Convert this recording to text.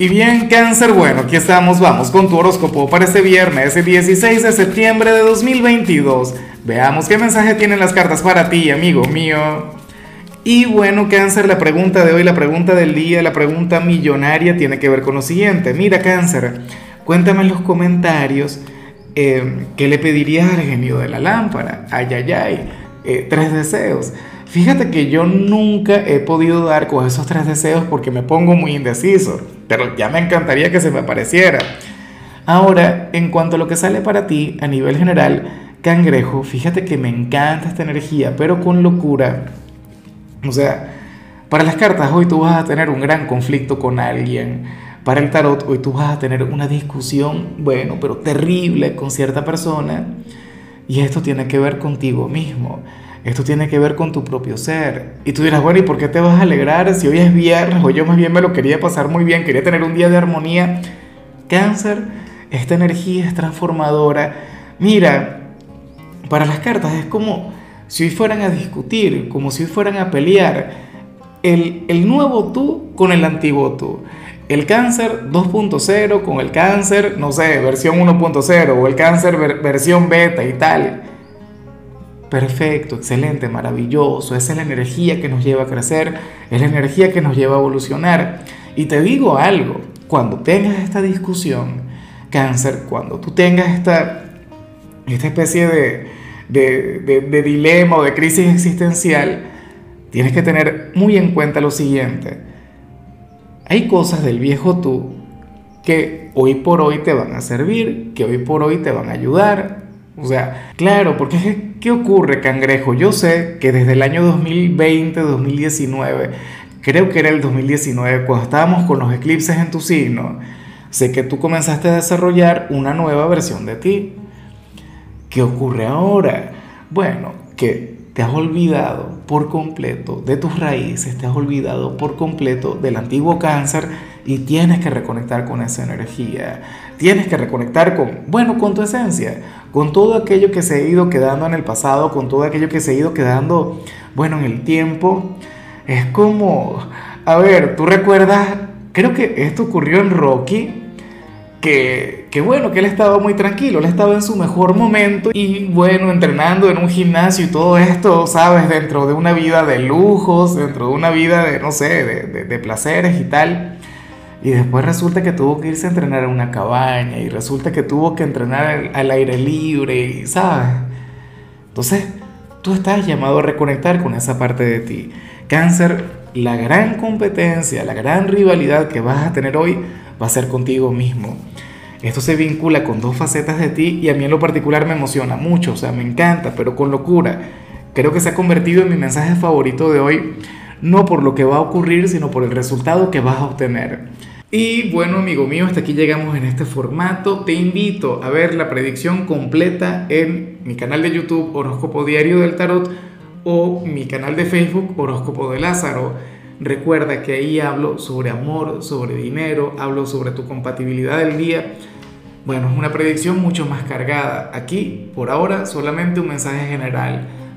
Y bien, cáncer, bueno, aquí estamos, vamos con tu horóscopo para este viernes, el 16 de septiembre de 2022. Veamos qué mensaje tienen las cartas para ti, amigo mío. Y bueno, cáncer, la pregunta de hoy, la pregunta del día, la pregunta millonaria tiene que ver con lo siguiente. Mira, cáncer, cuéntame en los comentarios eh, qué le pedirías al genio de la lámpara. Ay, ay, ay, eh, tres deseos. Fíjate que yo nunca he podido dar con esos tres deseos porque me pongo muy indeciso, pero ya me encantaría que se me apareciera. Ahora, en cuanto a lo que sale para ti a nivel general, cangrejo, fíjate que me encanta esta energía, pero con locura. O sea, para las cartas hoy tú vas a tener un gran conflicto con alguien. Para el tarot hoy tú vas a tener una discusión, bueno, pero terrible con cierta persona. Y esto tiene que ver contigo mismo. Esto tiene que ver con tu propio ser. Y tú dirás, bueno, ¿y por qué te vas a alegrar si hoy es viernes o yo más bien me lo quería pasar muy bien, quería tener un día de armonía? Cáncer, esta energía es transformadora. Mira, para las cartas es como si hoy fueran a discutir, como si hoy fueran a pelear el, el nuevo tú con el antiguo tú. El cáncer 2.0 con el cáncer, no sé, versión 1.0 o el cáncer versión beta y tal. Perfecto, excelente, maravilloso. Esa es la energía que nos lleva a crecer, es la energía que nos lleva a evolucionar. Y te digo algo, cuando tengas esta discusión, cáncer, cuando tú tengas esta, esta especie de, de, de dilema o de crisis existencial, tienes que tener muy en cuenta lo siguiente. Hay cosas del viejo tú que hoy por hoy te van a servir, que hoy por hoy te van a ayudar, o sea, claro, porque ¿qué ocurre, cangrejo? Yo sé que desde el año 2020, 2019, creo que era el 2019, cuando estábamos con los eclipses en tu signo, sé que tú comenzaste a desarrollar una nueva versión de ti. ¿Qué ocurre ahora? Bueno, que te has olvidado por completo de tus raíces, te has olvidado por completo del antiguo cáncer y tienes que reconectar con esa energía. Tienes que reconectar con, bueno, con tu esencia, con todo aquello que se ha ido quedando en el pasado, con todo aquello que se ha ido quedando, bueno, en el tiempo. Es como, a ver, tú recuerdas, creo que esto ocurrió en Rocky, que, que, bueno, que él estaba muy tranquilo, él estaba en su mejor momento y bueno, entrenando en un gimnasio y todo esto, sabes, dentro de una vida de lujos, dentro de una vida de, no sé, de, de placeres y tal. Y después resulta que tuvo que irse a entrenar a una cabaña y resulta que tuvo que entrenar al aire libre, ¿sabes? Entonces, tú estás llamado a reconectar con esa parte de ti. Cáncer, la gran competencia, la gran rivalidad que vas a tener hoy va a ser contigo mismo. Esto se vincula con dos facetas de ti y a mí en lo particular me emociona mucho, o sea, me encanta, pero con locura. Creo que se ha convertido en mi mensaje favorito de hoy, no por lo que va a ocurrir, sino por el resultado que vas a obtener. Y bueno, amigo mío, hasta aquí llegamos en este formato. Te invito a ver la predicción completa en mi canal de YouTube Horóscopo Diario del Tarot o mi canal de Facebook Horóscopo de Lázaro. Recuerda que ahí hablo sobre amor, sobre dinero, hablo sobre tu compatibilidad del día. Bueno, es una predicción mucho más cargada. Aquí, por ahora, solamente un mensaje general.